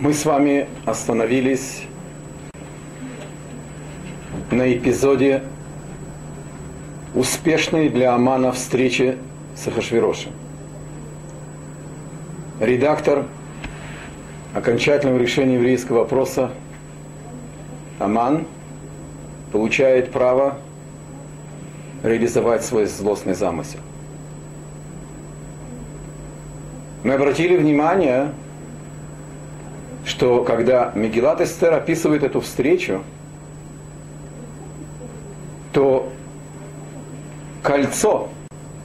Мы с вами остановились на эпизоде успешной для Амана встречи с Ахашвирошем. Редактор окончательного решения еврейского вопроса Аман получает право реализовать свой злостный замысел. Мы обратили внимание, что когда Мегилат Эстер описывает эту встречу, то кольцо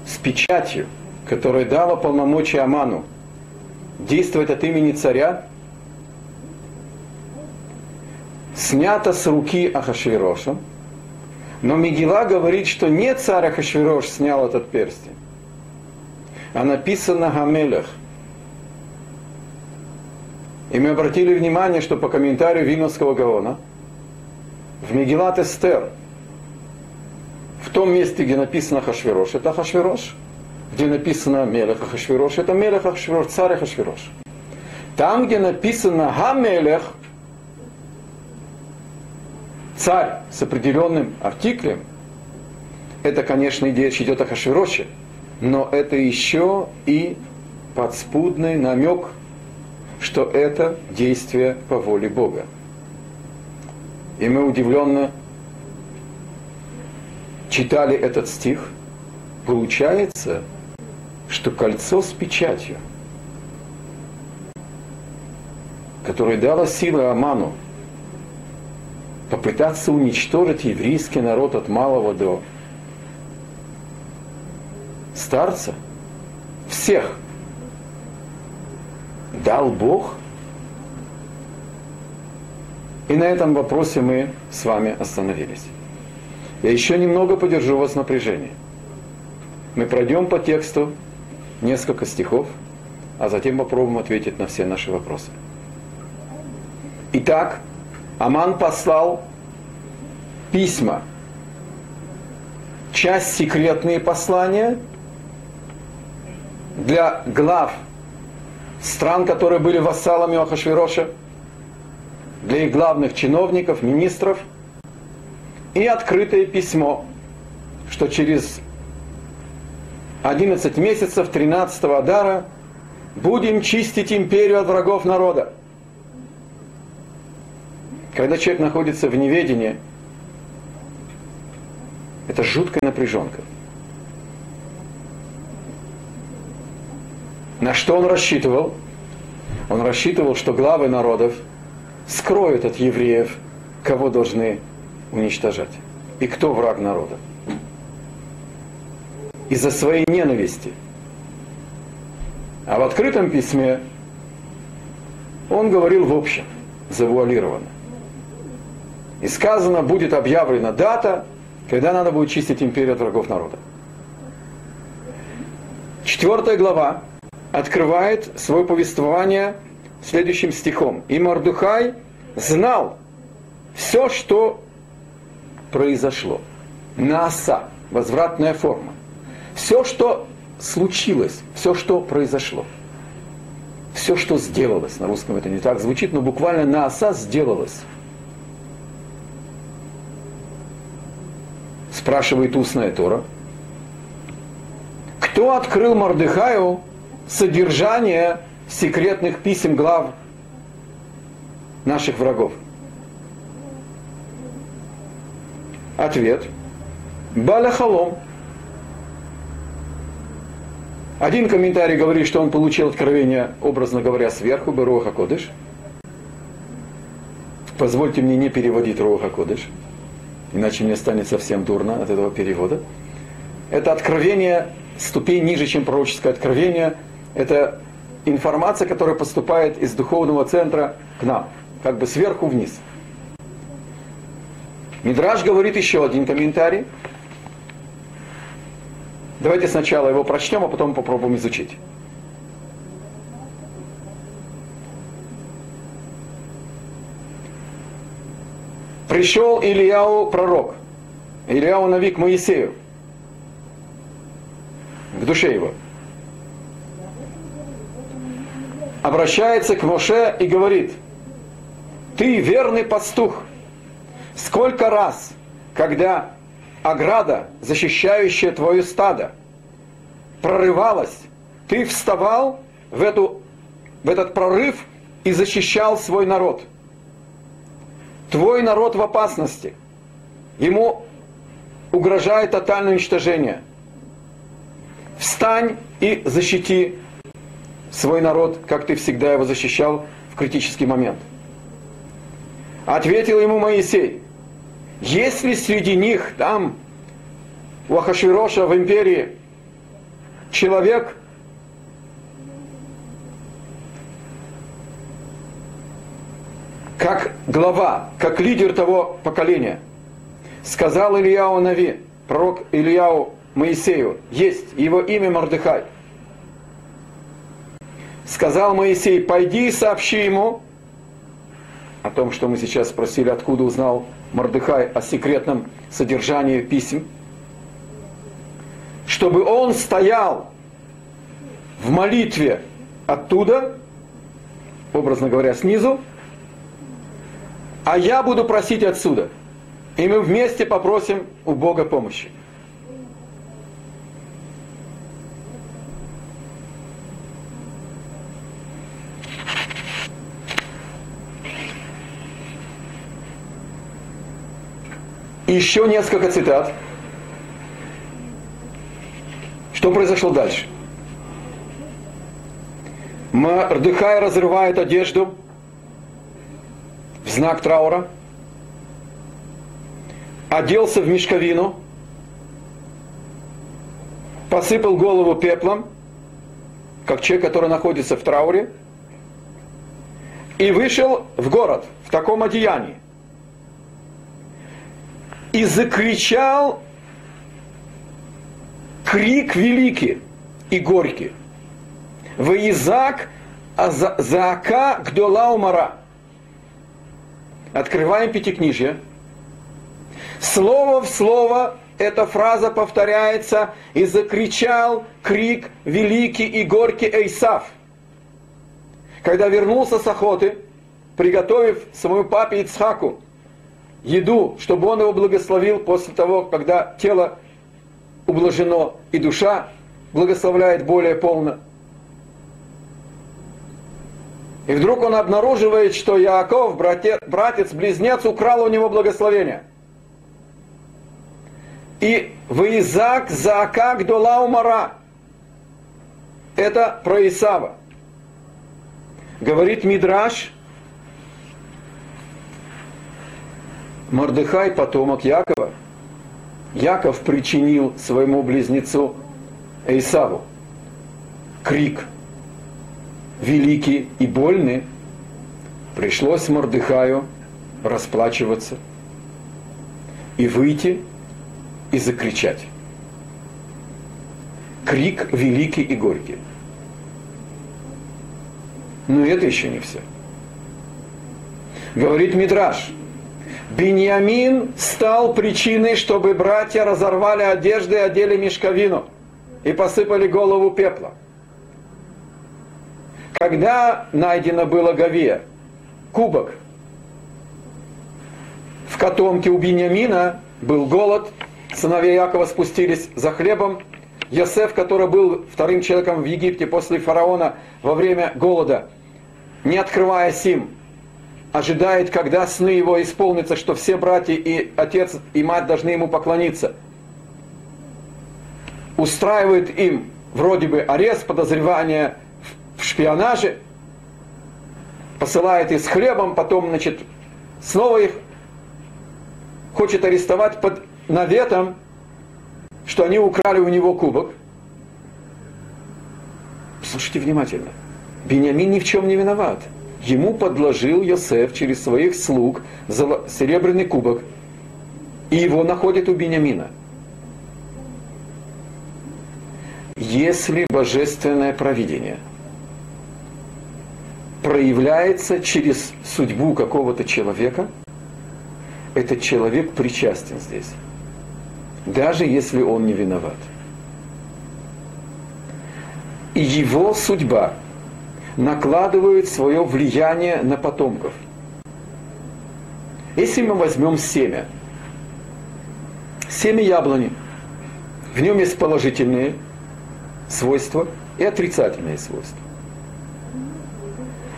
с печатью, которое дало полномочия Аману действовать от имени царя, снято с руки Ахашвироша, но Мегила говорит, что не царь Ахашвирош снял этот перстень, а написано Гамелех – и мы обратили внимание, что по комментарию Вильнюсского Гаона в Мегилат Эстер, в том месте, где написано Хашвирош, это Хашвирош, где написано Мелех Хашвирош, это Мелех Хашвирош, царь Хашвирош. Там, где написано Гамелех, царь с определенным артиклем, это, конечно, идея идет о Хашвироше, но это еще и подспудный намек что это действие по воле Бога. И мы удивленно читали этот стих. Получается, что кольцо с печатью, которое дало силы Аману попытаться уничтожить еврейский народ от малого до старца, всех – дал Бог? И на этом вопросе мы с вами остановились. Я еще немного подержу вас в напряжении. Мы пройдем по тексту несколько стихов, а затем попробуем ответить на все наши вопросы. Итак, Аман послал письма, часть секретные послания для глав стран, которые были вассалами Ахашвироша, для их главных чиновников, министров, и открытое письмо, что через 11 месяцев 13 Адара будем чистить империю от врагов народа. Когда человек находится в неведении, это жуткая напряженка. На что он рассчитывал? Он рассчитывал, что главы народов скроют от евреев, кого должны уничтожать. И кто враг народа. Из-за своей ненависти. А в открытом письме он говорил в общем, завуалированно. И сказано, будет объявлена дата, когда надо будет чистить империю от врагов народа. Четвертая глава открывает свое повествование следующим стихом. И Мардухай знал все, что произошло. Нааса, возвратная форма. Все, что случилось, все, что произошло. Все, что сделалось. На русском это не так звучит, но буквально нааса сделалось. Спрашивает устная Тора. Кто открыл Мордыхаю содержание секретных писем глав наших врагов? Ответ. Балахалом. Один комментарий говорит, что он получил откровение, образно говоря, сверху, бы Руха Кодыш. Позвольте мне не переводить Руха Кодыш, иначе мне станет совсем дурно от этого перевода. Это откровение ступень ниже, чем пророческое откровение – это информация, которая поступает из духовного центра к нам, как бы сверху вниз. Мидраж говорит еще один комментарий. Давайте сначала его прочтем, а потом попробуем изучить. Пришел Ильяу пророк, Ильяу Навик Моисею, к душе его – обращается к Моше и говорит, ты верный пастух. Сколько раз, когда ограда, защищающая твое стадо, прорывалась, ты вставал в, эту, в этот прорыв и защищал свой народ. Твой народ в опасности. Ему угрожает тотальное уничтожение. Встань и защити свой народ, как ты всегда его защищал в критический момент. Ответил ему Моисей, если среди них там, у Ахашвироша в империи, человек, как глава, как лидер того поколения, сказал Ильяу Нави, пророк Ильяу Моисею, есть его имя Мордыхай. Сказал Моисей, пойди и сообщи ему о том, что мы сейчас спросили, откуда узнал Мордыхай о секретном содержании писем, чтобы он стоял в молитве оттуда, образно говоря, снизу, а я буду просить отсюда. И мы вместе попросим у Бога помощи. Еще несколько цитат. Что произошло дальше? Мордыхай разрывает одежду в знак траура, оделся в мешковину, посыпал голову пеплом, как человек, который находится в трауре, и вышел в город в таком одеянии и закричал крик великий и горький. Воизак Заака Гдола Умара. Открываем Пятикнижье. Слово в слово эта фраза повторяется и закричал крик великий и горький Эйсав. Когда вернулся с охоты, приготовив своему папе Ицхаку еду, чтобы он его благословил после того, когда тело ублажено и душа благословляет более полно. И вдруг он обнаруживает, что Яаков, братец, близнец, украл у него благословение. И Ваизак Заака Гдола Умара. Это про Исава. Говорит Мидраш, Мордыхай потомок Якова. Яков причинил своему близнецу Эйсаву крик великий и больный. Пришлось Мордыхаю расплачиваться и выйти и закричать. Крик великий и горький. Но это еще не все. Говорит Мидраш – Беньямин стал причиной, чтобы братья разорвали одежды и одели мешковину и посыпали голову пепла. Когда найдено было Гавия, кубок, в котомке у Беньямина был голод, сыновья Якова спустились за хлебом, Йосеф, который был вторым человеком в Египте после фараона во время голода, не открывая сим, ожидает, когда сны его исполнятся, что все братья и отец и мать должны ему поклониться. Устраивает им вроде бы арест, подозревание в шпионаже, посылает их с хлебом, потом, значит, снова их хочет арестовать под наветом, что они украли у него кубок. Слушайте внимательно. Бениамин ни в чем не виноват ему подложил Йосеф через своих слуг серебряный кубок, и его находит у Бениамина. Если божественное провидение проявляется через судьбу какого-то человека, этот человек причастен здесь, даже если он не виноват. И его судьба накладывают свое влияние на потомков. Если мы возьмем семя, семя яблони, в нем есть положительные свойства и отрицательные свойства.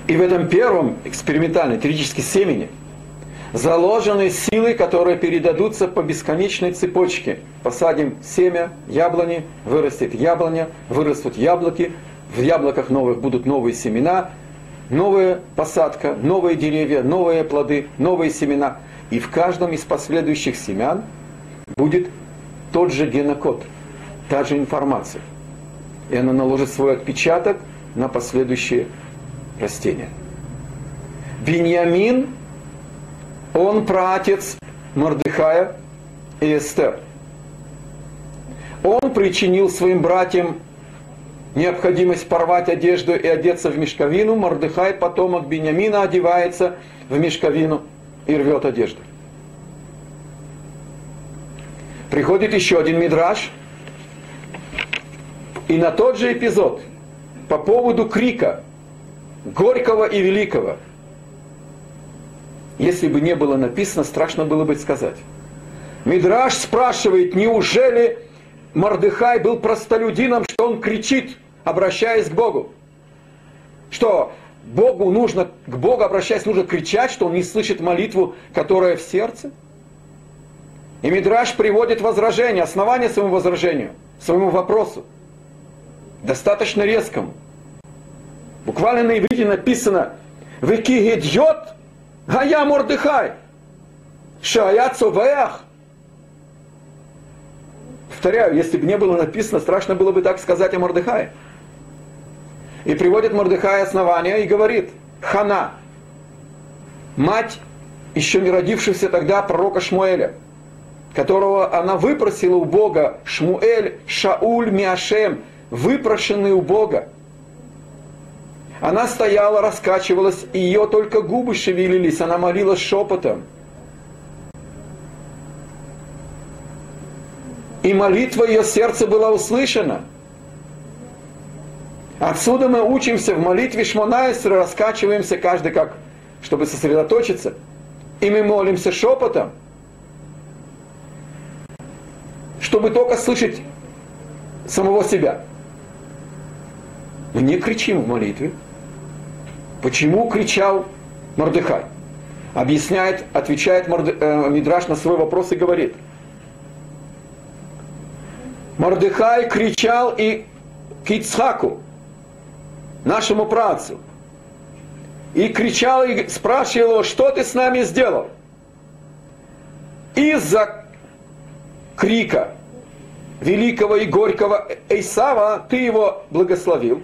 И в этом первом экспериментальном теоретическом семени заложены силы, которые передадутся по бесконечной цепочке. Посадим семя яблони, вырастет яблоня, вырастут яблоки, в яблоках новых будут новые семена, новая посадка, новые деревья, новые плоды, новые семена. И в каждом из последующих семян будет тот же генокод, та же информация. И она наложит свой отпечаток на последующие растения. Беньямин, он праотец Мордыхая и Эстер. Он причинил своим братьям необходимость порвать одежду и одеться в мешковину. Мордыхай, потомок Беньямина, одевается в мешковину и рвет одежду. Приходит еще один мидраж, и на тот же эпизод, по поводу крика горького и великого, если бы не было написано, страшно было бы сказать. Мидраш спрашивает, неужели Мордыхай был простолюдином, что он кричит, обращаясь к Богу? Что Богу нужно, к Богу обращаясь, нужно кричать, что он не слышит молитву, которая в сердце? И Мидраш приводит возражение, основание своему возражению, своему вопросу. Достаточно резкому. Буквально на иврите написано «Векигедьот гая мордыхай, шая цовеах». Повторяю, если бы не было написано, страшно было бы так сказать о Мордыхае. И приводит Мордыхай основания и говорит, Хана, мать еще не родившегося тогда пророка Шмуэля – которого она выпросила у Бога, Шмуэль Шауль Миашем, выпрошенный у Бога. Она стояла, раскачивалась, и ее только губы шевелились, она молилась шепотом. И молитва ее сердца была услышана. Отсюда мы учимся в молитве Шмонайсера, раскачиваемся каждый как, чтобы сосредоточиться. И мы молимся шепотом – чтобы только слышать самого себя. Мы не кричим в молитве. Почему кричал Мордыхай? Объясняет, отвечает Морды, э, Мидраш на свой вопрос и говорит. Мордыхай кричал и к Ицхаку, нашему працу, и кричал и спрашивал его, что ты с нами сделал? Из-за крика великого и горького Эйсава, ты его благословил.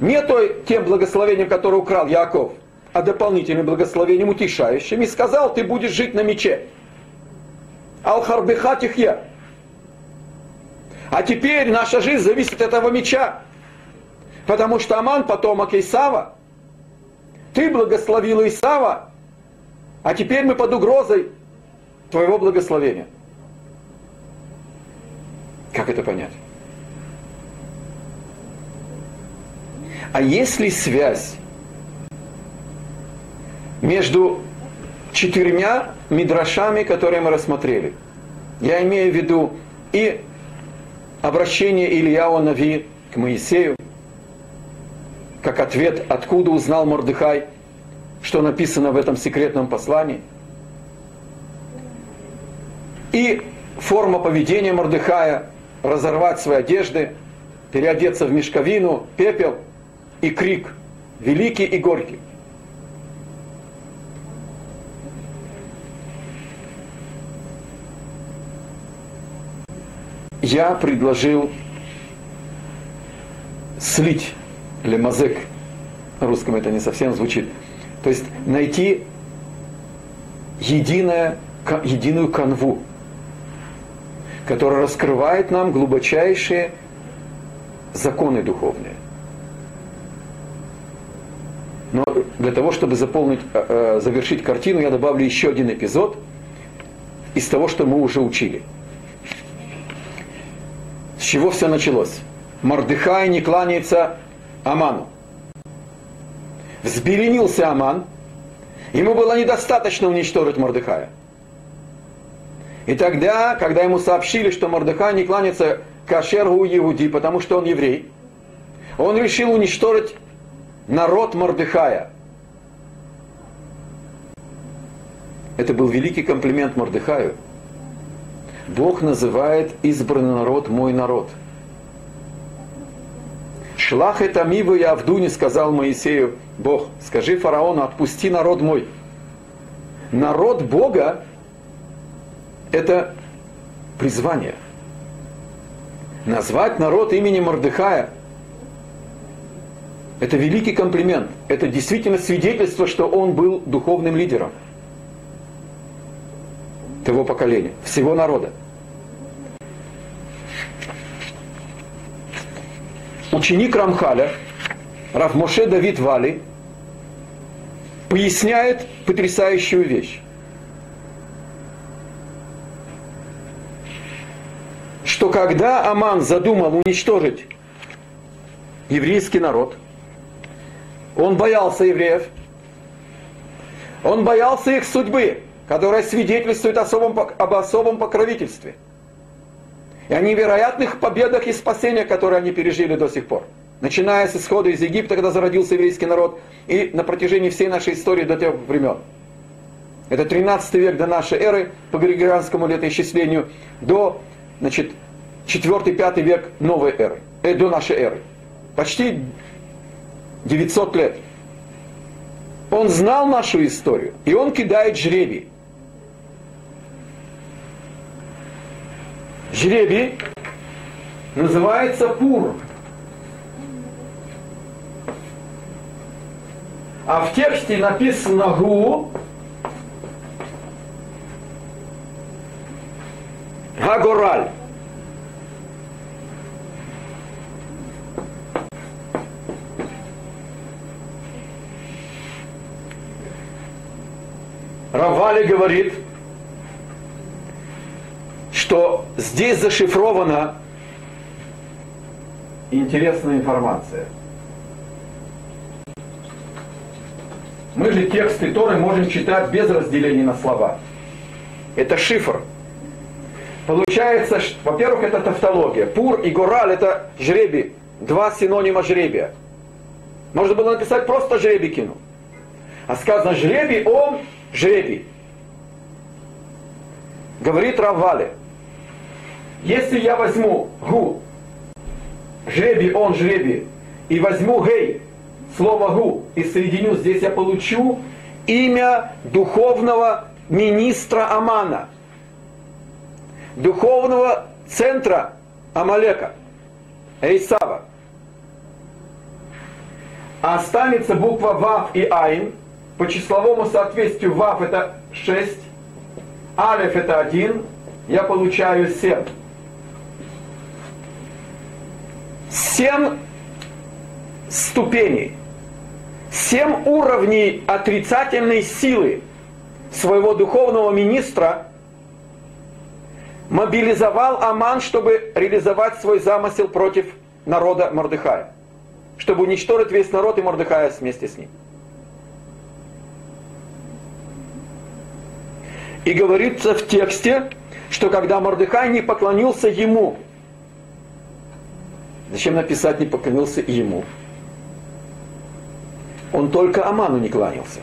Не той, тем благословением, которое украл Яков, а дополнительным благословением утешающим, и сказал, ты будешь жить на мече. Алхарбеха тихья. А теперь наша жизнь зависит от этого меча. Потому что Аман потомок Исава. Ты благословил Исава, а теперь мы под угрозой твоего благословения. Как это понять? А есть ли связь между четырьмя мидрашами, которые мы рассмотрели? Я имею в виду и обращение Ильяу Нави к Моисею, как ответ, откуда узнал Мордыхай, что написано в этом секретном послании – и форма поведения Мордыхая – разорвать свои одежды, переодеться в мешковину, пепел и крик великий и горький. Я предложил слить лемазек, на русском это не совсем звучит, то есть найти единое, единую канву, который раскрывает нам глубочайшие законы духовные. Но для того, чтобы заполнить, э, э, завершить картину, я добавлю еще один эпизод из того, что мы уже учили. С чего все началось? Мордыхай не кланяется Аману. Взбеленился Аман Ему было недостаточно уничтожить Мордыхая. И тогда, когда ему сообщили, что Мордыхай не кланяется кашергу Иуди, потому что он еврей, он решил уничтожить народ Мордыхая. Это был великий комплимент Мордыхаю. Бог называет избранный народ мой народ. Шлах это миву я Авдуне сказал Моисею, Бог, скажи фараону, отпусти народ мой. Народ Бога – это призвание. Назвать народ именем Мордыхая – это великий комплимент. Это действительно свидетельство, что он был духовным лидером того поколения, всего народа. Ученик Рамхаля, Равмоше Давид Вали, поясняет потрясающую вещь. Что когда Аман задумал уничтожить еврейский народ, он боялся евреев, он боялся их судьбы, которая свидетельствует особом, об особом покровительстве и о невероятных победах и спасениях, которые они пережили до сих пор. Начиная с исхода из Египта, когда зародился еврейский народ, и на протяжении всей нашей истории до тех времен. Это 13 век до нашей эры, по григорианскому летоисчислению, до значит, 4-5 век новой эры, э, до нашей эры. Почти 900 лет. Он знал нашу историю, и он кидает жребий. Жребий называется пур. А в тексте написано гу, Гагораль. Равали говорит, что здесь зашифрована интересная информация. Мы же тексты Торы можем читать без разделения на слова. Это шифр. Получается, во-первых, это тавтология. Пур и гораль это жребий. Два синонима жребия. Можно было написать просто жребий кинул. А сказано жребий, он жребий. Говорит Раввали. Если я возьму гу, жребий, он жребий, и возьму гей, слово гу, и соединю, здесь я получу имя духовного министра Амана, духовного центра Амалека, Эйсава. Останется буква Вав и Айн, по числовому соответствию Вав это 6, Алеф это 1, я получаю 7. Семь ступеней, семь уровней отрицательной силы своего духовного министра мобилизовал Аман, чтобы реализовать свой замысел против народа Мордыхая, чтобы уничтожить весь народ и Мордыхая вместе с ним. И говорится в тексте, что когда Мордыхай не поклонился ему, Зачем написать не поклонился ему? Он только Аману не кланялся.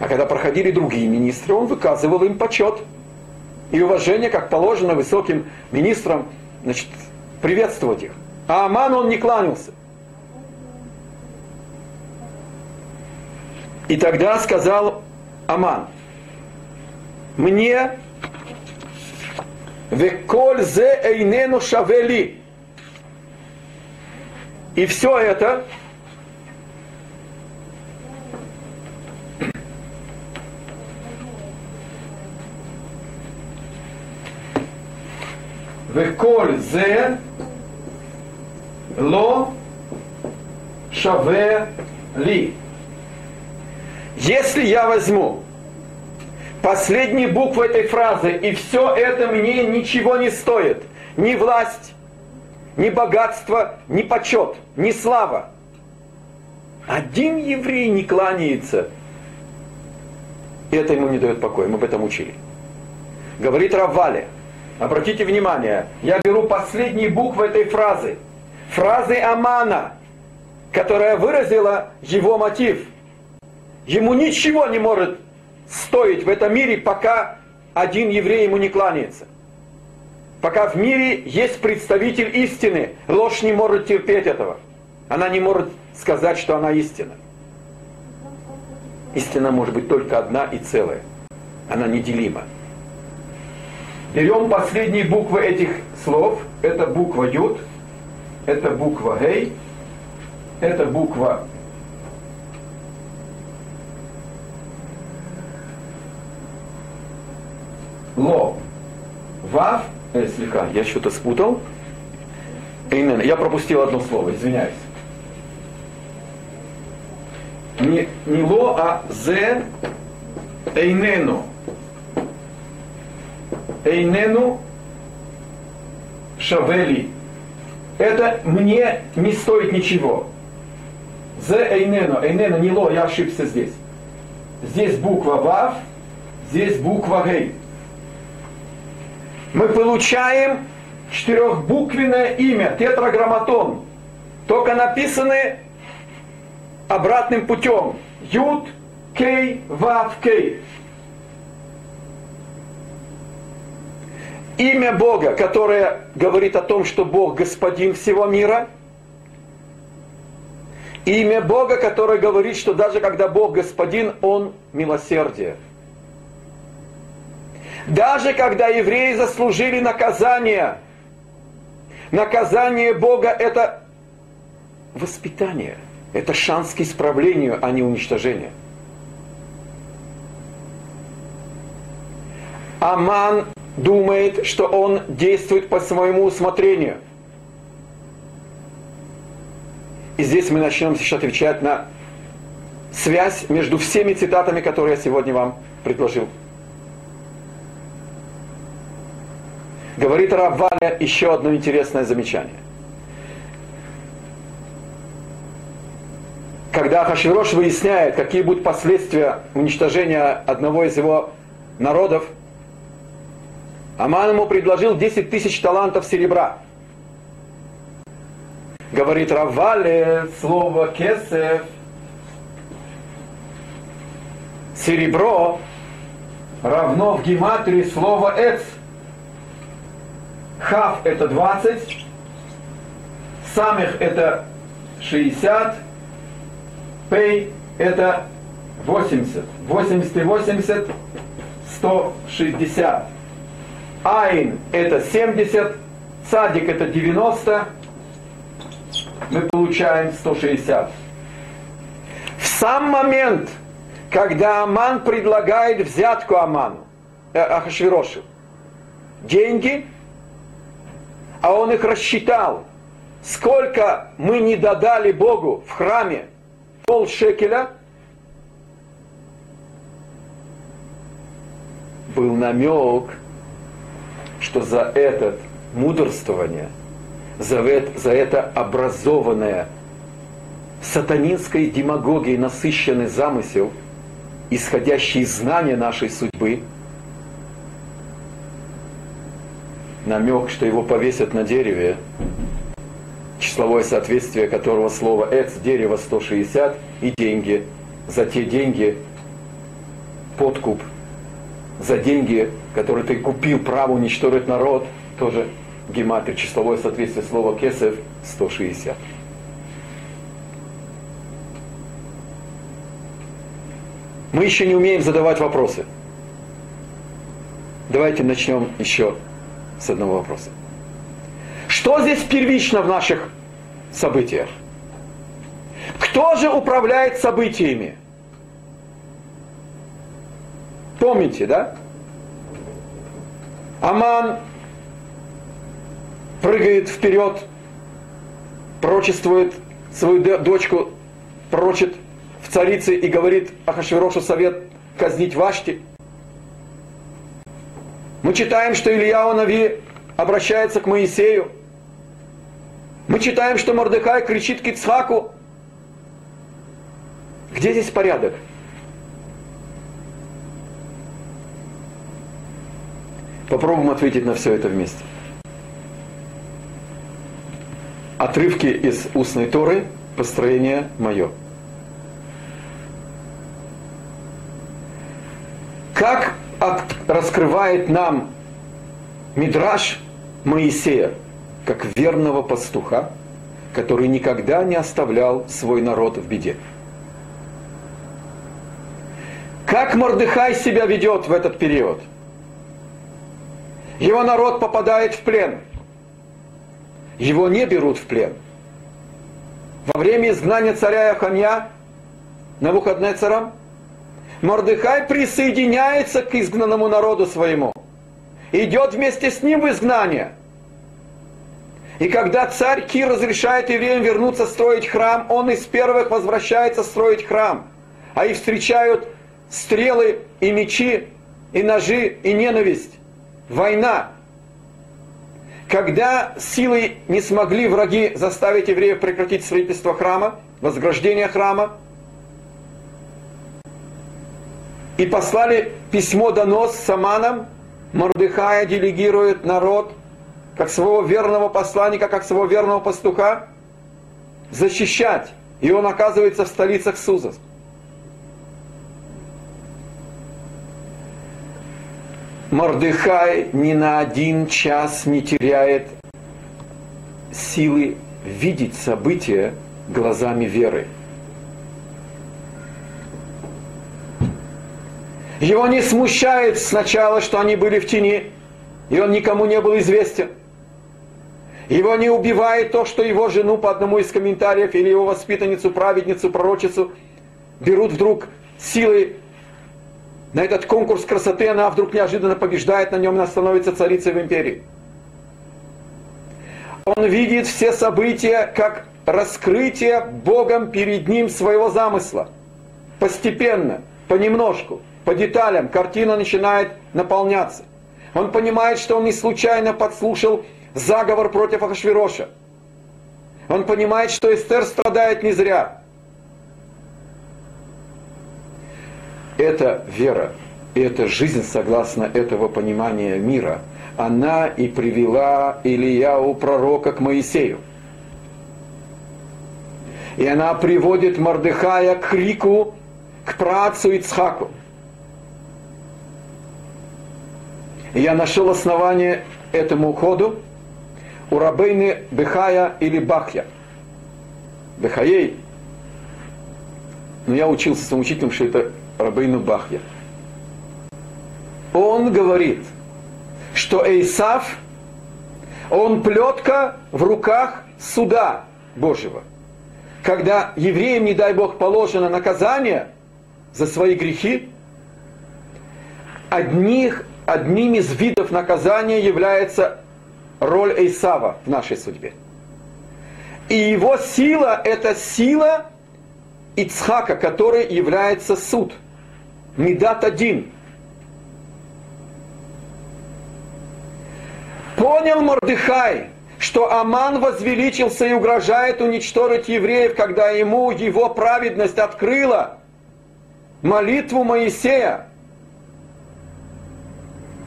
А когда проходили другие министры, он выказывал им почет и уважение, как положено высоким министрам, значит, приветствовать их. А Аману он не кланялся. И тогда сказал Аман, мне веколь зе эйнену шавели, и все это וכל זה לא шаве ли. Если я возьму последние буквы этой фразы, и все это мне ничего не стоит, ни власть, ни богатство, ни почет, ни слава. Один еврей не кланяется И это ему не дает покоя, мы об этом учили. Говорит Раввале, обратите внимание, я беру последние буквы этой фразы. Фразы Амана, которая выразила его мотив. Ему ничего не может стоить в этом мире, пока один еврей ему не кланяется. Пока в мире есть представитель истины, ложь не может терпеть этого. Она не может сказать, что она истина. Истина может быть только одна и целая. Она неделима. Берем последние буквы этих слов. Это буква Юд, это буква Гей, это буква Ло. Вав, э, слегка, я что-то спутал. Эйнен, я пропустил одно слово, извиняюсь. Не, не ло, а зе эйнену. Эйнену шавели. Это мне не стоит ничего. Зе эйнену. Эйнену не ло, я ошибся здесь. Здесь буква вав, здесь буква гей. Мы получаем четырехбуквенное имя, тетраграмматон. Только написаны обратным путем. Юд, Кей, Вав, Кей. Имя Бога, которое говорит о том, что Бог господин всего мира. Имя Бога, которое говорит, что даже когда Бог господин, Он милосердие. Даже когда евреи заслужили наказание, наказание Бога это воспитание – это шанс к исправлению, а не уничтожению. Аман думает, что он действует по своему усмотрению. И здесь мы начнем сейчас отвечать на связь между всеми цитатами, которые я сегодня вам предложил. Говорит Равваля еще одно интересное замечание. когда Хашвирош выясняет, какие будут последствия уничтожения одного из его народов, Аман ему предложил 10 тысяч талантов серебра. Говорит Равале слово кесев, серебро равно в гематрии слово эц. Хав это 20, самих это 60, Пей это 80. 80 и 80 160. Айн это 70. Садик это 90. Мы получаем 160. В сам момент, когда Аман предлагает взятку Аману, э, Ахашвирошу, деньги, а он их рассчитал, сколько мы не додали Богу в храме. Пол шекеля был намек, что за это мудрствование, за это, за это образованное сатанинской демагогией насыщенный замысел, исходящий из знания нашей судьбы, намек, что его повесят на дереве, числовое соответствие которого слово «эц» дерево 160 и деньги. За те деньги подкуп. За деньги, которые ты купил право уничтожить народ, тоже гематрия, числовое соответствие слова «кесев» 160. Мы еще не умеем задавать вопросы. Давайте начнем еще с одного вопроса. Что здесь первично в наших событиях? Кто же управляет событиями? Помните, да? Аман прыгает вперед, пророчествует свою дочку, пророчит в царице и говорит Ахашвирошу совет казнить Вашти. Мы читаем, что Илья Нави обращается к Моисею мы читаем, что Мордыхай кричит к Ицхаку. Где здесь порядок? Попробуем ответить на все это вместе. Отрывки из устной Торы, построение мое. Как раскрывает нам Мидраш Моисея, как верного пастуха, который никогда не оставлял свой народ в беде. Как Мордыхай себя ведет в этот период? Его народ попадает в плен. Его не берут в плен. Во время изгнания царя Яханья на выходные царам Мордыхай присоединяется к изгнанному народу своему. Идет вместе с ним в изгнание. И когда царь Кир разрешает евреям вернуться строить храм, он из первых возвращается строить храм. А их встречают стрелы и мечи, и ножи, и ненависть. Война. Когда силой не смогли враги заставить евреев прекратить строительство храма, возграждение храма, и послали письмо-донос с Аманом, Мордыхая делегирует народ, как своего верного посланника, как своего верного пастуха, защищать. И он оказывается в столицах Суза. Мордыхай ни на один час не теряет силы видеть события глазами веры. Его не смущает сначала, что они были в тени, и он никому не был известен. Его не убивает то, что его жену по одному из комментариев или его воспитанницу, праведницу, пророчицу берут вдруг силой на этот конкурс красоты, она вдруг неожиданно побеждает на нем, она становится царицей в империи. Он видит все события как раскрытие Богом перед ним своего замысла. Постепенно, понемножку – по деталям картина начинает наполняться. Он понимает, что он не случайно подслушал заговор против Ахашвироша. Он понимает, что Эстер страдает не зря. Это вера, и это жизнь согласно этого понимания мира. Она и привела Ильяу пророка к Моисею. И она приводит Мордыхая к крику, к працу Ицхаку. Я нашел основание этому уходу у рабыни Бехая или Бахья. Бехаей. Но я учился с учителем, что это рабыну Бахья. Он говорит, что Эйсав, он плетка в руках суда Божьего. Когда евреям, не дай Бог, положено наказание за свои грехи, одних одним из видов наказания является роль Эйсава в нашей судьбе. И его сила – это сила Ицхака, который является суд. Медат один. Понял Мордыхай, что Аман возвеличился и угрожает уничтожить евреев, когда ему его праведность открыла молитву Моисея –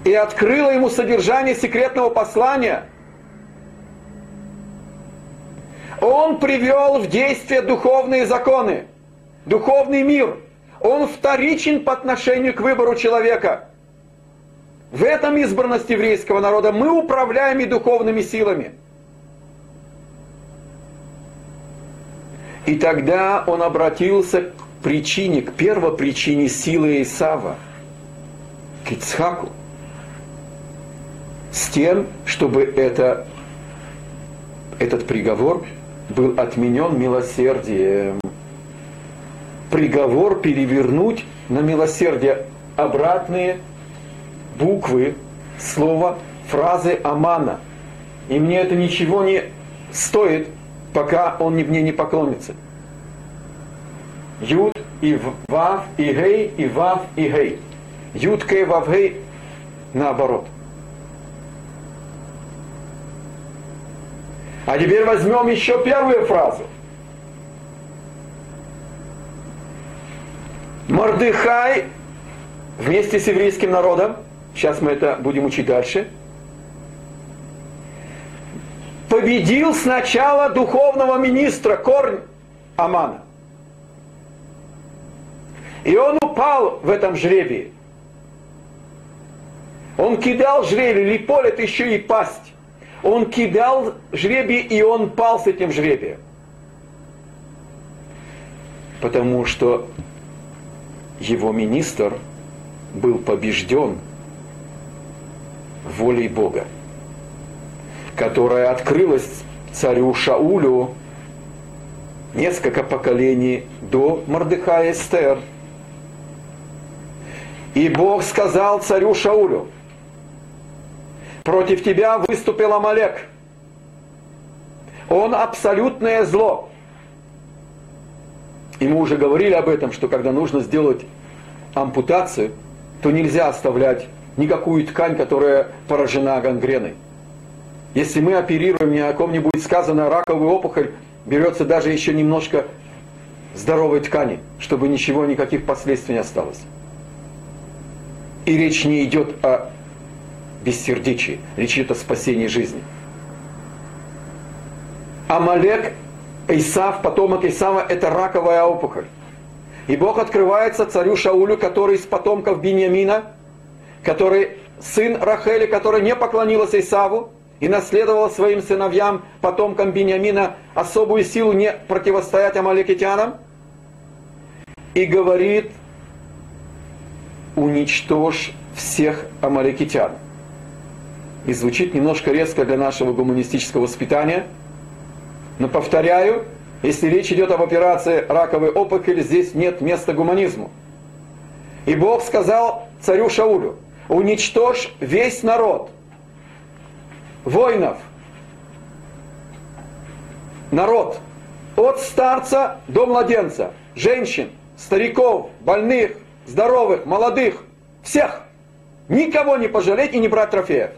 и открыла ему содержание секретного послания, он привел в действие духовные законы, духовный мир. Он вторичен по отношению к выбору человека. В этом избранность еврейского народа мы управляем и духовными силами. И тогда он обратился к причине, к первопричине силы Исава, к Ицхаку с тем, чтобы это, этот приговор был отменен милосердием. Приговор перевернуть на милосердие обратные буквы слова, фразы Амана. И мне это ничего не стоит, пока он мне не поклонится. Юд и Вав и Гей и Вав и Гей. Юд Кей Вав Гей наоборот. А теперь возьмем еще первую фразу. Мордыхай вместе с еврейским народом сейчас мы это будем учить дальше, победил сначала духовного министра Корнь Амана. И он упал в этом жребии. Он кидал жребий, Липоль это еще и пасть. Он кидал жребий, и он пал с этим жребием. Потому что его министр был побежден волей Бога, которая открылась царю Шаулю несколько поколений до Мордыхая Эстер. И Бог сказал царю Шаулю, против тебя выступил Амалек. Он абсолютное зло. И мы уже говорили об этом, что когда нужно сделать ампутацию, то нельзя оставлять никакую ткань, которая поражена гангреной. Если мы оперируем ни о ком-нибудь сказано раковую опухоль, берется даже еще немножко здоровой ткани, чтобы ничего, никаких последствий не осталось. И речь не идет о бессердечии, речь идет о спасении жизни. Амалек, Исав, потомок Исава, это раковая опухоль. И Бог открывается царю Шаулю, который из потомков Беньямина, который сын Рахели, который не поклонился Исаву и наследовал своим сыновьям, потомкам Беньямина, особую силу не противостоять амаликитянам. И говорит, уничтожь всех амаликитян. И звучит немножко резко для нашего гуманистического воспитания. Но повторяю, если речь идет об операции раковой опухоли, здесь нет места гуманизму. И Бог сказал царю Шаулю, уничтожь весь народ, воинов, народ, от старца до младенца, женщин, стариков, больных, здоровых, молодых, всех. Никого не пожалеть и не брать трофеев.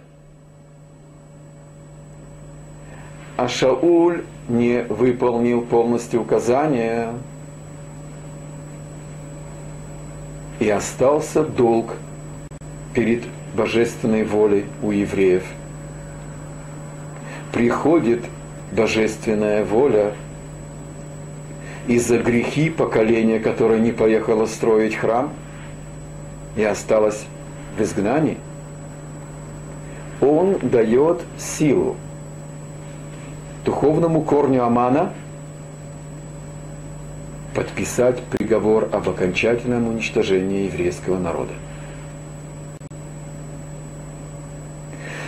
А Шауль не выполнил полностью указания. И остался долг перед божественной волей у евреев. Приходит божественная воля из-за грехи поколения, которое не поехало строить храм и осталось в изгнании. Он дает силу духовному корню Амана подписать приговор об окончательном уничтожении еврейского народа.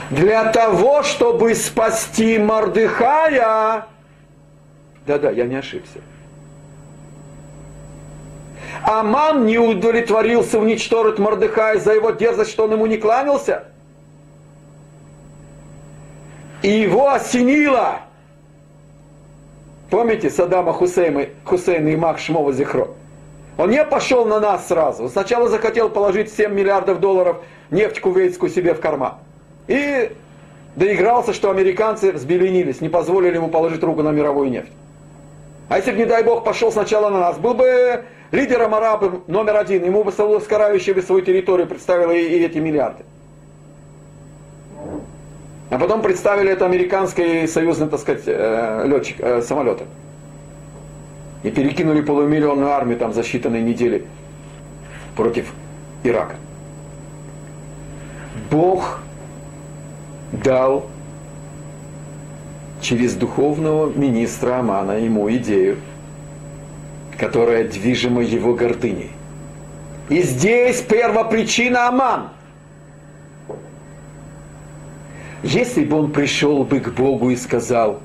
Для того, чтобы спасти Мордыхая, да-да, я не ошибся. Аман не удовлетворился уничтожить Мордыхая за его дерзость, что он ему не кланялся. И его осенило – Помните Саддама Хусейна, Хусейна и Мах Зихро? Он не пошел на нас сразу. Сначала захотел положить 7 миллиардов долларов нефть кувейтскую себе в карман. И доигрался, что американцы взбеленились, не позволили ему положить руку на мировую нефть. А если бы, не дай бог, пошел сначала на нас, был бы лидером арабов номер один, ему бы Саудовско бы свою территорию представил и, и эти миллиарды. А потом представили это американской союзной, так сказать, э, летчик, э, самолеты. И перекинули полумиллионную армию там за считанные недели против Ирака. Бог дал через духовного министра Амана ему идею, которая движима его гордыней. И здесь первопричина Аман – если бы он пришел бы к Богу и сказал,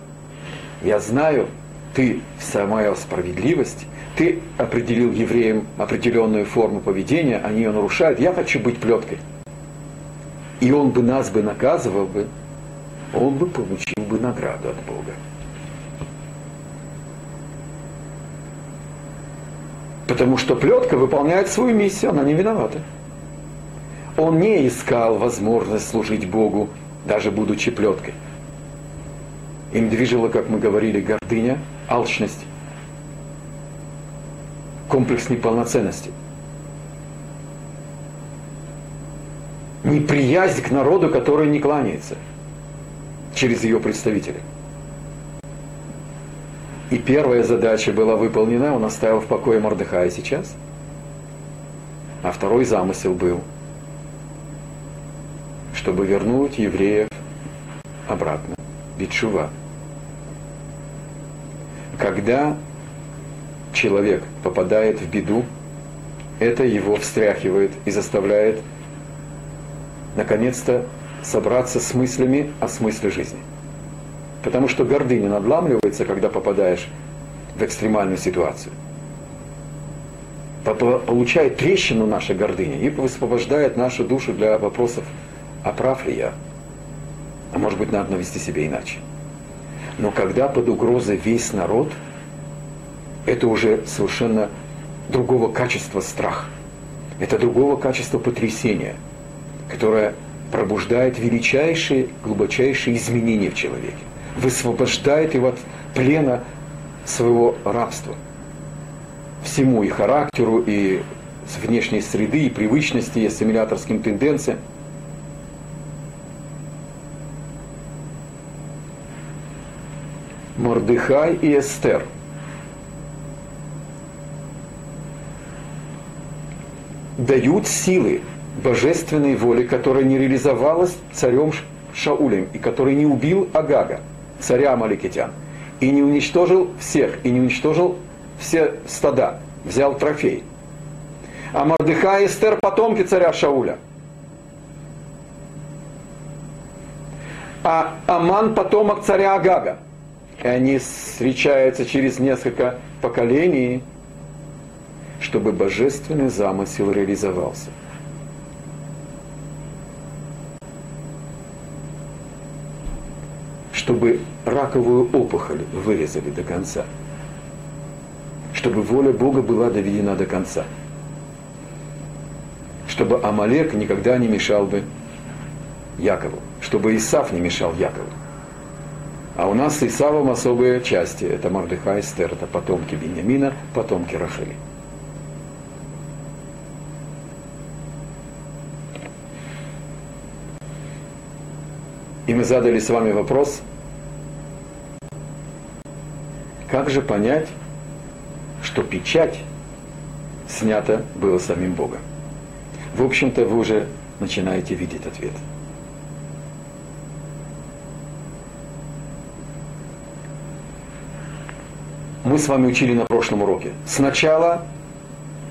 я знаю, ты вся моя справедливость, ты определил евреям определенную форму поведения, они ее нарушают, я хочу быть плеткой. И он бы нас бы наказывал бы, он бы получил бы награду от Бога. Потому что плетка выполняет свою миссию, она не виновата. Он не искал возможность служить Богу даже будучи плеткой. Им движила, как мы говорили, гордыня, алчность, комплекс неполноценности. неприязнь к народу, который не кланяется через ее представителей. И первая задача была выполнена, он оставил в покое Мордыхая сейчас. А второй замысел был, чтобы вернуть евреев обратно, Битшува. Когда человек попадает в беду, это его встряхивает и заставляет наконец-то собраться с мыслями о смысле жизни. Потому что гордыня надламливается, когда попадаешь в экстремальную ситуацию. Получает трещину наша гордыня и высвобождает нашу душу для вопросов, а прав ли я? А может быть, надо вести себя иначе. Но когда под угрозой весь народ, это уже совершенно другого качества страх. Это другого качества потрясения, которое пробуждает величайшие, глубочайшие изменения в человеке, высвобождает его от плена своего рабства. Всему и характеру, и внешней среды, и привычности, и ассимиляторским тенденциям. Мордыхай и Эстер – дают силы божественной воли, которая не реализовалась царем Шаулем и который не убил Агага, царя Амаликитян, и не уничтожил всех, и не уничтожил все стада, взял трофей. А Мордыха и Эстер потомки царя Шауля. А Аман потомок царя Агага. И они встречаются через несколько поколений – чтобы божественный замысел реализовался. Чтобы раковую опухоль вырезали до конца. Чтобы воля Бога была доведена до конца. Чтобы Амалек никогда не мешал бы Якову. Чтобы Исав не мешал Якову. А у нас с Исавом особые части. Это Мардыха и Эстер, это потомки Беньямина, потомки Рахели. И мы задали с вами вопрос, как же понять, что печать снята было самим Богом? В общем-то, вы уже начинаете видеть ответ. Мы с вами учили на прошлом уроке. Сначала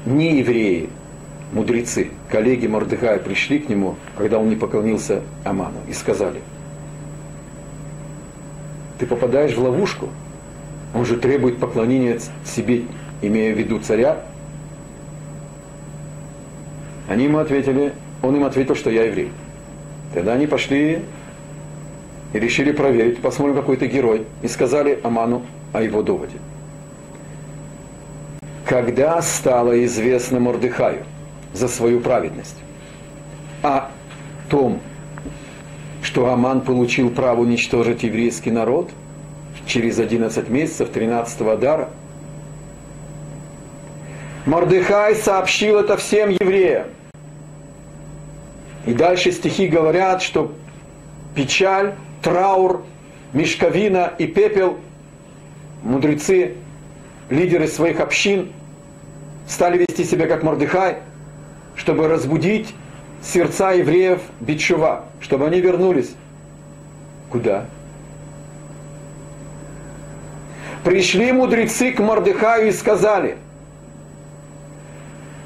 не евреи, мудрецы, коллеги Мордыхая пришли к нему, когда он не поклонился Аману, и сказали – ты попадаешь в ловушку. Он же требует поклонения себе, имея в виду царя. Они ему ответили, он им ответил, что я еврей. Тогда они пошли и решили проверить, посмотрим, какой ты герой. И сказали Аману о его доводе. Когда стало известно Мордыхаю за свою праведность, о том, что Аман получил право уничтожить еврейский народ через 11 месяцев 13-го дара. Мордыхай сообщил это всем евреям. И дальше стихи говорят, что печаль, траур, мешковина и пепел, мудрецы, лидеры своих общин, стали вести себя как Мордыхай, чтобы разбудить сердца евреев Бичува, чтобы они вернулись. Куда? Пришли мудрецы к Мордыхаю и сказали,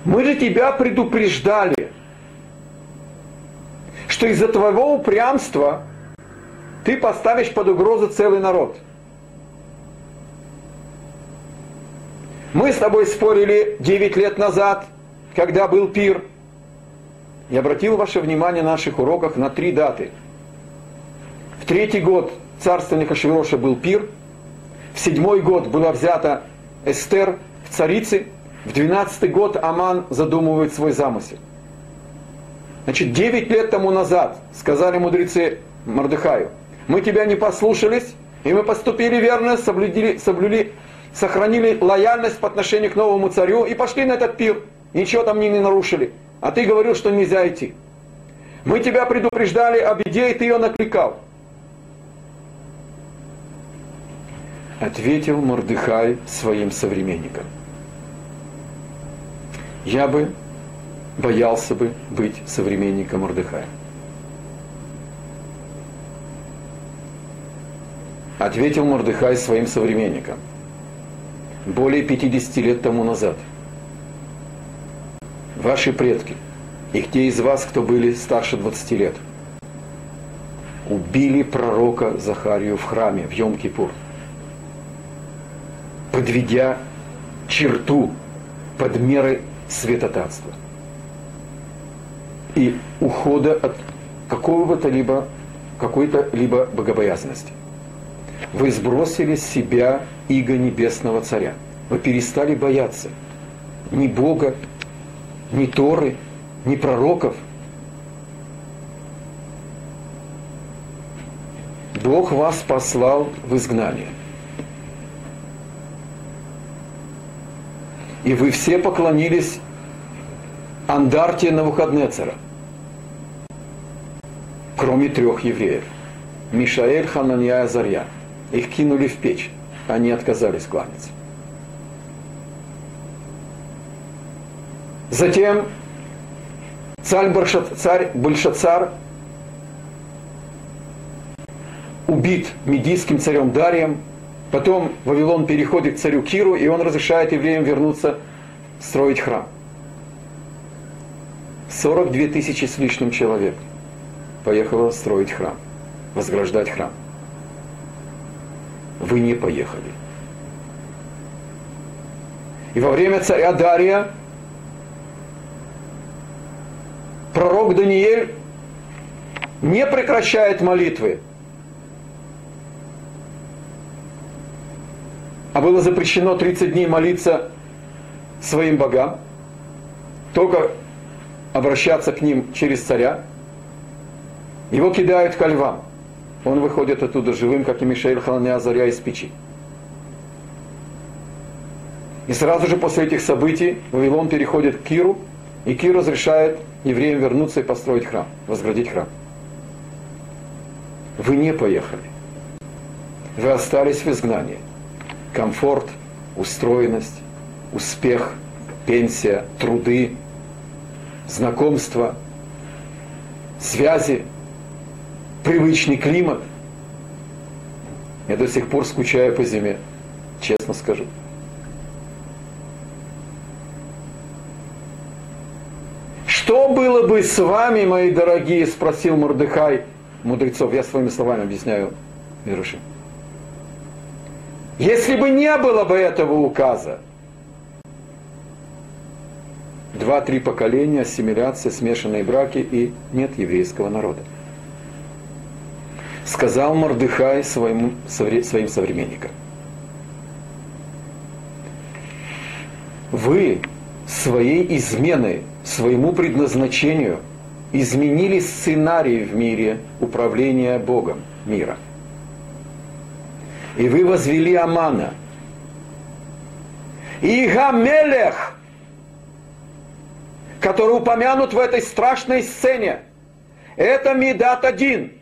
мы же тебя предупреждали, что из-за твоего упрямства ты поставишь под угрозу целый народ. Мы с тобой спорили 9 лет назад, когда был пир – я обратил ваше внимание на наших уроках на три даты. В третий год царствования Хашвироша был пир, в седьмой год была взята Эстер в царице, в двенадцатый год Аман задумывает свой замысел. Значит, девять лет тому назад сказали мудрецы Мордыхаю, мы тебя не послушались, и мы поступили верно, соблюдили, соблюли, сохранили лояльность по отношению к новому царю и пошли на этот пир. Ничего там не нарушили. А ты говорил, что нельзя идти. Мы тебя предупреждали об идее, ты ее накликал. Ответил Мордыхай своим современникам. Я бы боялся бы быть современником Мордыхая. Ответил Мордыхай своим современникам. Более 50 лет тому назад ваши предки и те из вас, кто были старше 20 лет, убили пророка Захарию в храме в Йом-Кипур, подведя черту под меры святотатства и ухода от какого-то либо какой-то либо богобоязности. Вы сбросили с себя иго небесного царя. Вы перестали бояться ни Бога, ни Торы, ни пророков. Бог вас послал в изгнание. И вы все поклонились Андарте Навуходнецера, кроме трех евреев. Мишаэль, Хананья и Азарья. Их кинули в печь. Они отказались кланяться. Затем царь, Баршат, царь Большацар убит медийским царем Дарием. Потом Вавилон переходит к царю Киру, и он разрешает евреям вернуться строить храм. 42 тысячи с лишним человек поехало строить храм, возграждать храм. Вы не поехали. И во время царя Дария пророк Даниэль не прекращает молитвы. А было запрещено 30 дней молиться своим богам, только обращаться к ним через царя. Его кидают ко львам. Он выходит оттуда живым, как и Мишель Хананя Заря из печи. И сразу же после этих событий Вавилон переходит к Киру, и Кир разрешает евреям вернуться и построить храм, возградить храм. Вы не поехали. Вы остались в изгнании. Комфорт, устроенность, успех, пенсия, труды, знакомства, связи, привычный климат. Я до сих пор скучаю по зиме, честно скажу. Что было бы с вами, мои дорогие, спросил Мордыхай мудрецов. Я своими словами объясняю Мируши. Если бы не было бы этого указа, два-три поколения, ассимиляция, смешанные браки и нет еврейского народа. Сказал Мордыхай своим, своим современникам. Вы своей изменой своему предназначению изменили сценарий в мире управления Богом мира. И вы возвели Амана. И Гамелех, который упомянут в этой страшной сцене, это Медат один.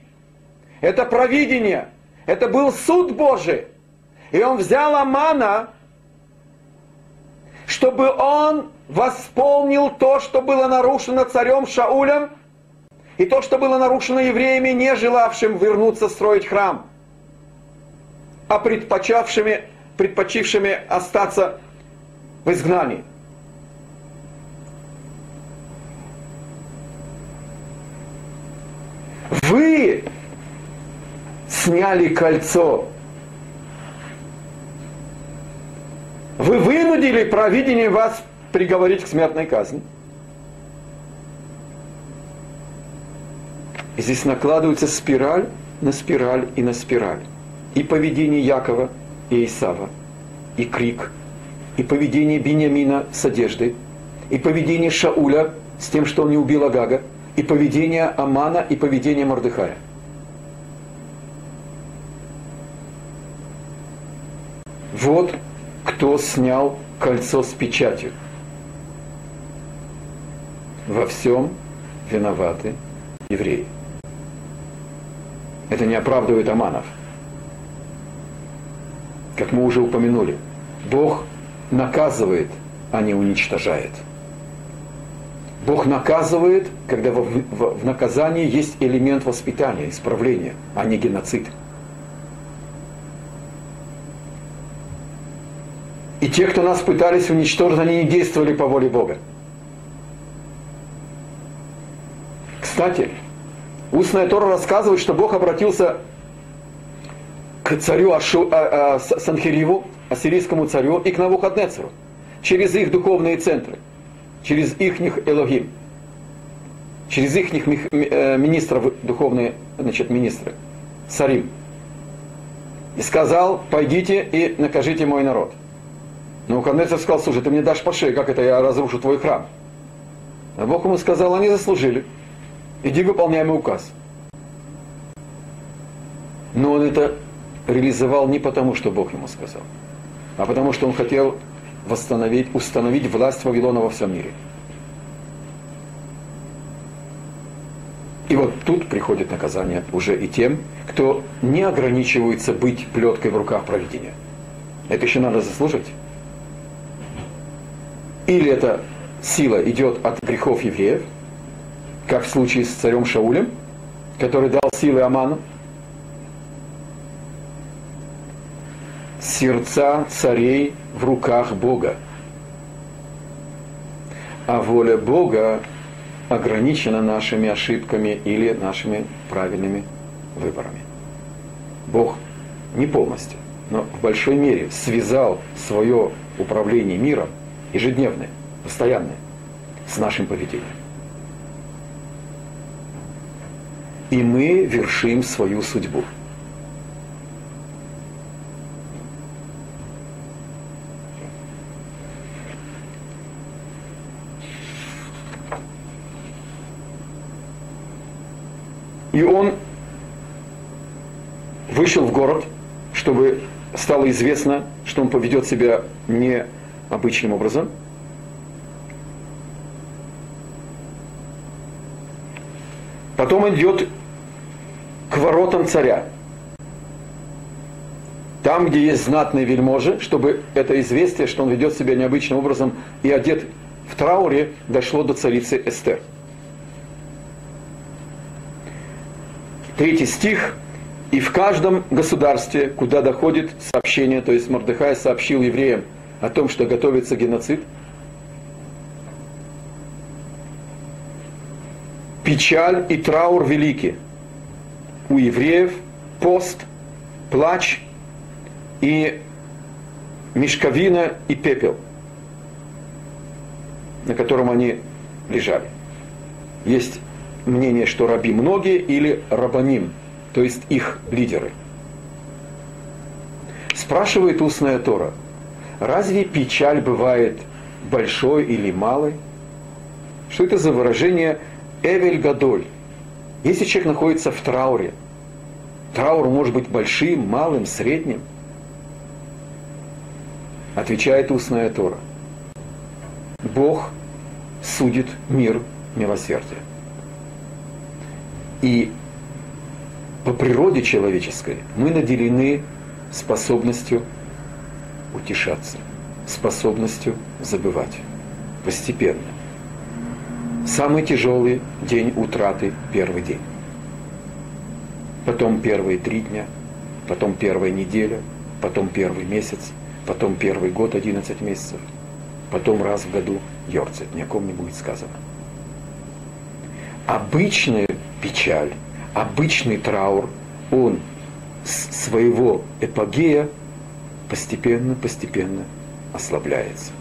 Это провидение. Это был суд Божий. И он взял Амана, чтобы он восполнил то, что было нарушено царем Шаулем, и то, что было нарушено евреями, не желавшим вернуться строить храм, а предпочавшими, предпочившими остаться в изгнании. Вы сняли кольцо. Вы вынудили провидение вас приговорить к смертной казни. И здесь накладывается спираль на спираль и на спираль. И поведение Якова и Исава, и крик, и поведение Бениамина с одеждой, и поведение Шауля с тем, что он не убил Агага, и поведение Амана, и поведение Мордыхая. Вот кто снял кольцо с во всем виноваты евреи. Это не оправдывает Аманов. Как мы уже упомянули, Бог наказывает, а не уничтожает. Бог наказывает, когда в наказании есть элемент воспитания, исправления, а не геноцид. Те, кто нас пытались уничтожить, они не действовали по воле Бога. Кстати, устная Тора рассказывает, что Бог обратился к царю Ашу, а, а, Санхириву, ассирийскому царю, и к Навуходнецеру через их духовные центры, через их Элогим, через их э, министров, духовные значит, министры, царим. И сказал, пойдите и накажите мой народ. Но Навуходнецер сказал, слушай, ты мне дашь по шее, как это я разрушу твой храм? А Бог ему сказал, они заслужили. Иди выполняй мой указ. Но он это реализовал не потому, что Бог ему сказал, а потому, что он хотел восстановить, установить власть Вавилона во всем мире. И вот тут приходит наказание уже и тем, кто не ограничивается быть плеткой в руках проведения. Это еще надо заслужить. Или эта сила идет от грехов евреев – как в случае с царем Шаулем, который дал силы Аману. Сердца царей в руках Бога. А воля Бога ограничена нашими ошибками или нашими правильными выборами. Бог не полностью, но в большой мере связал свое управление миром ежедневное, постоянное, с нашим поведением. и мы вершим свою судьбу. И он вышел в город, чтобы стало известно, что он поведет себя необычным образом – Потом идет к воротам царя. Там, где есть знатные вельможи, чтобы это известие, что он ведет себя необычным образом и одет в трауре, дошло до царицы Эстер. Третий стих. И в каждом государстве, куда доходит сообщение, то есть Мордыхай сообщил евреям о том, что готовится геноцид – печаль и траур велики. У евреев пост, плач и мешковина и пепел, на котором они лежали. Есть мнение, что раби многие или рабаним, то есть их лидеры. Спрашивает устная Тора, разве печаль бывает большой или малой? Что это за выражение Эвель Гадоль. Если человек находится в трауре, траур может быть большим, малым, средним. Отвечает устная Тора. Бог судит мир милосердия. И по природе человеческой мы наделены способностью утешаться, способностью забывать постепенно. Самый тяжелый день утраты – первый день. Потом первые три дня, потом первая неделя, потом первый месяц, потом первый год 11 месяцев, потом раз в году Йорцет, ни о ком не будет сказано. Обычная печаль, обычный траур, он своего эпогея постепенно-постепенно ослабляется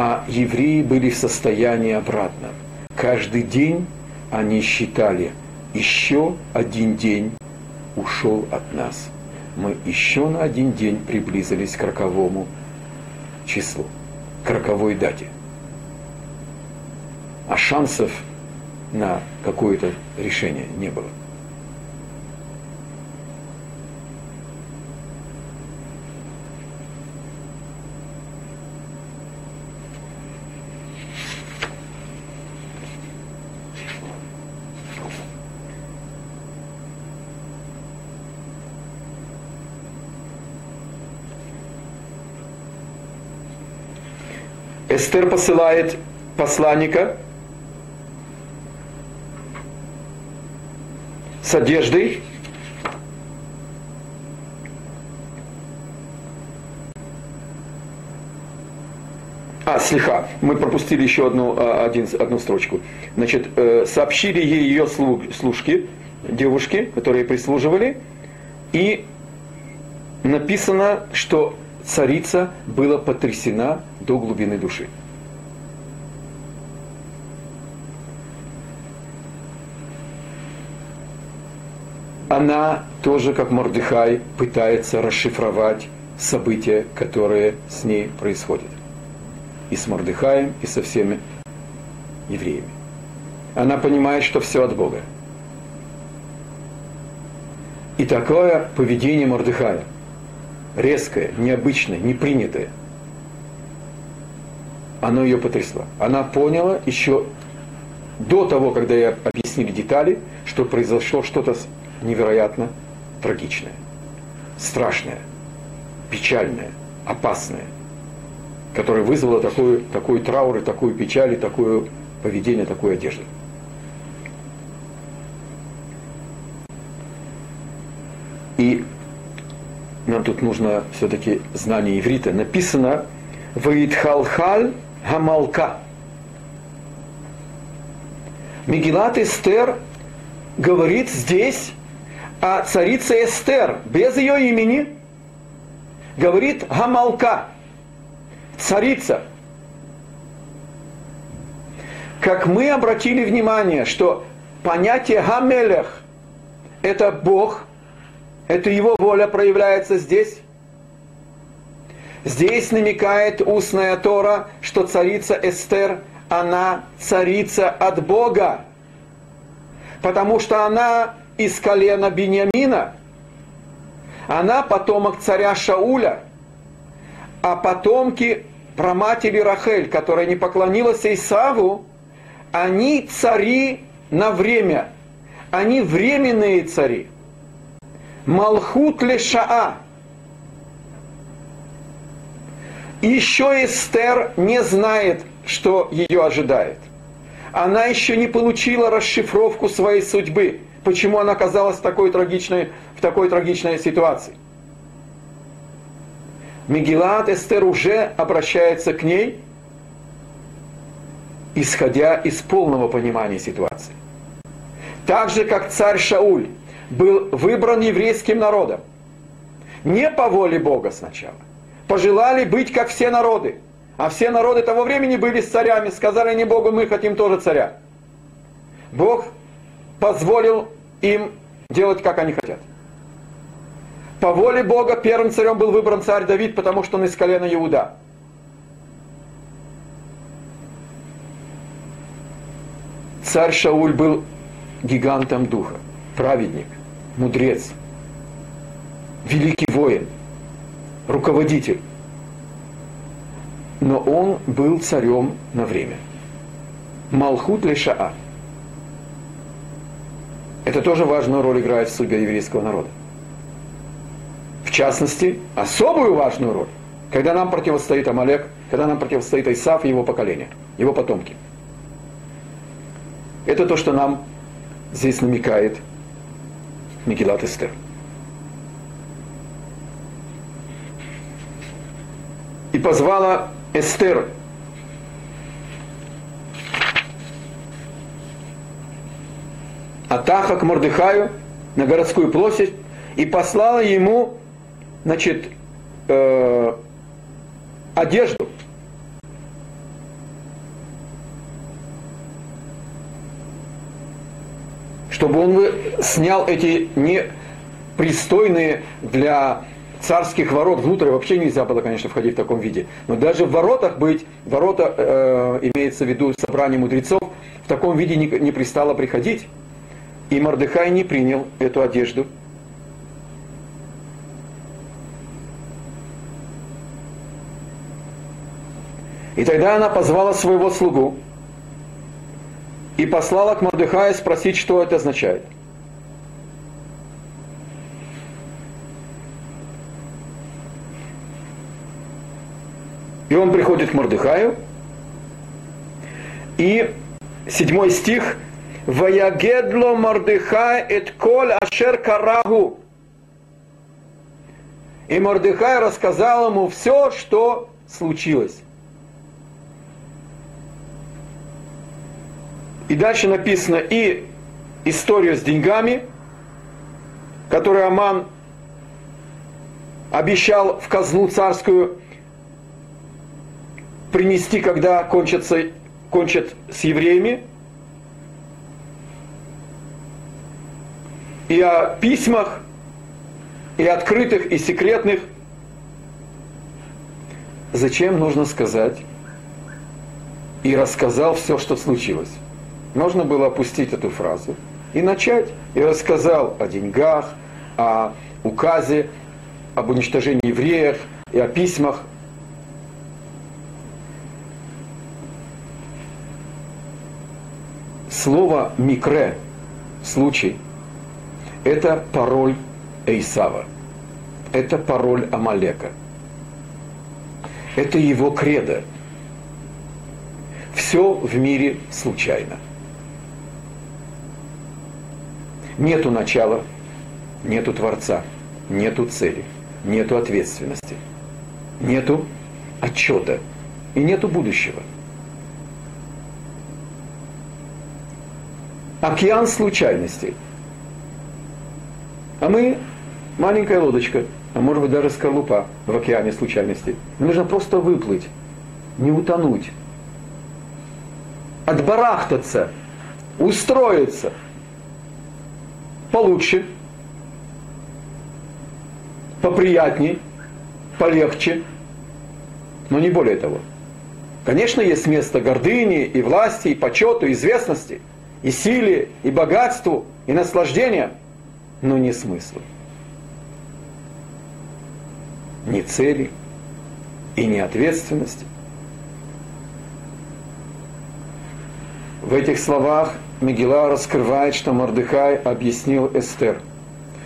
а евреи были в состоянии обратном. Каждый день они считали, еще один день ушел от нас. Мы еще на один день приблизились к роковому числу, к роковой дате. А шансов на какое-то решение не было. Эстер посылает посланника с одеждой, А, слегка. Мы пропустили еще одну, а, один, одну строчку. Значит, э, сообщили ей ее служки, девушки, которые прислуживали, и написано, что царица была потрясена до глубины души. Она тоже, как Мордыхай, пытается расшифровать события, которые с ней происходят и с Мордыхаем, и со всеми евреями. Она понимает, что все от Бога. И такое поведение Мордыхая, резкое, необычное, непринятое, оно ее потрясло. Она поняла еще до того, когда я объяснили детали, что произошло что-то невероятно трагичное, страшное, печальное, опасное – которое вызвало такой, такой траур, и такую печаль, и такое поведение, такую одежду. И нам тут нужно все-таки знание иврита. Написано «Ваидхалхаль гамалка». Мегилат Эстер говорит здесь о царице Эстер, без ее имени, говорит Гамалка – царица. Как мы обратили внимание, что понятие Гамелех – это Бог, это Его воля проявляется здесь. Здесь намекает устная Тора, что царица Эстер, она царица от Бога, потому что она из колена Бениамина, она потомок царя Шауля – а потомки праматери Рахель, которая не поклонилась Исаву, они цари на время. Они временные цари. Малхут лешаа. И еще Эстер не знает, что ее ожидает. Она еще не получила расшифровку своей судьбы. Почему она оказалась в такой трагичной, в такой трагичной ситуации. Мегилат Эстер уже обращается к ней, исходя из полного понимания ситуации. Так же, как царь Шауль был выбран еврейским народом, не по воле Бога сначала, пожелали быть как все народы, а все народы того времени были с царями, сказали не Богу, мы хотим тоже царя. Бог позволил им делать, как они хотят. По воле Бога первым царем был выбран царь Давид, потому что он из колена Иуда. Царь Шауль был гигантом духа, праведник, мудрец, великий воин, руководитель. Но он был царем на время. Малхут Лешаа. Это тоже важную роль играет в судьбе еврейского народа в частности, особую важную роль, когда нам противостоит Амалек, когда нам противостоит Исаф и его поколение, его потомки. Это то, что нам здесь намекает Мегилат Эстер. Позвала Эстер Атаха к Мордыхаю на городскую площадь и послала ему значит, э, одежду. Чтобы он снял эти непристойные для царских ворот внутрь вообще нельзя было, конечно, входить в таком виде. Но даже в воротах быть, ворота э, имеется в виду собрание мудрецов, в таком виде не, не пристало приходить. И Мордыхай не принял эту одежду. И тогда она позвала своего слугу и послала к Мордыхаю спросить, что это означает. И он приходит к Мордыхаю И седьмой стих. Ваягедло Мордыхай эт коль ашер карагу. И Мордыхай рассказал ему все, что случилось. И дальше написано и историю с деньгами, которую Аман обещал в казну царскую принести, когда кончатся, кончат с евреями. И о письмах, и открытых, и секретных. Зачем нужно сказать? И рассказал все, что случилось. Можно было опустить эту фразу и начать. И рассказал о деньгах, о указе, об уничтожении евреев и о письмах. Слово «микре» – случай – это пароль Эйсава. Это пароль Амалека. Это его кредо. Все в мире случайно. Нету начала, нету Творца, нету цели, нету ответственности, нету отчета и нету будущего. Океан случайностей. А мы маленькая лодочка, а может быть даже скорлупа в океане случайностей. Нам нужно просто выплыть, не утонуть, отбарахтаться, устроиться – получше, поприятней, полегче, но не более того. Конечно, есть место гордыни и власти, и почету, и известности, и силе, и богатству, и наслаждения, но не смыслу. Ни цели и ни ответственности. В этих словах Мегила раскрывает, что Мордыхай объяснил Эстер,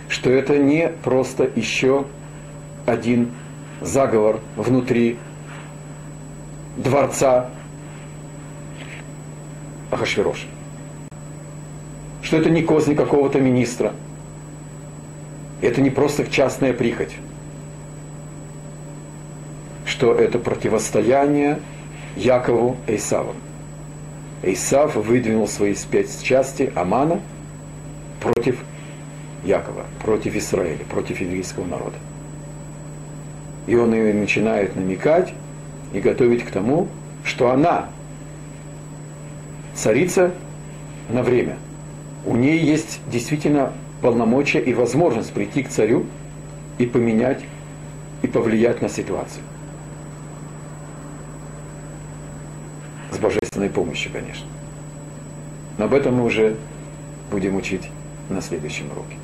что это не просто еще один заговор внутри дворца Ахашвироша. Что это не козни какого-то министра. Это не просто частная прихоть. Что это противостояние Якову Эйсаву. Исав выдвинул свои спецчасти Амана против Якова, против Израиля, против еврейского народа. И он ее начинает намекать и готовить к тому, что она царица на время. У нее есть действительно полномочия и возможность прийти к царю и поменять и повлиять на ситуацию. с божественной помощью, конечно. Но об этом мы уже будем учить на следующем уроке.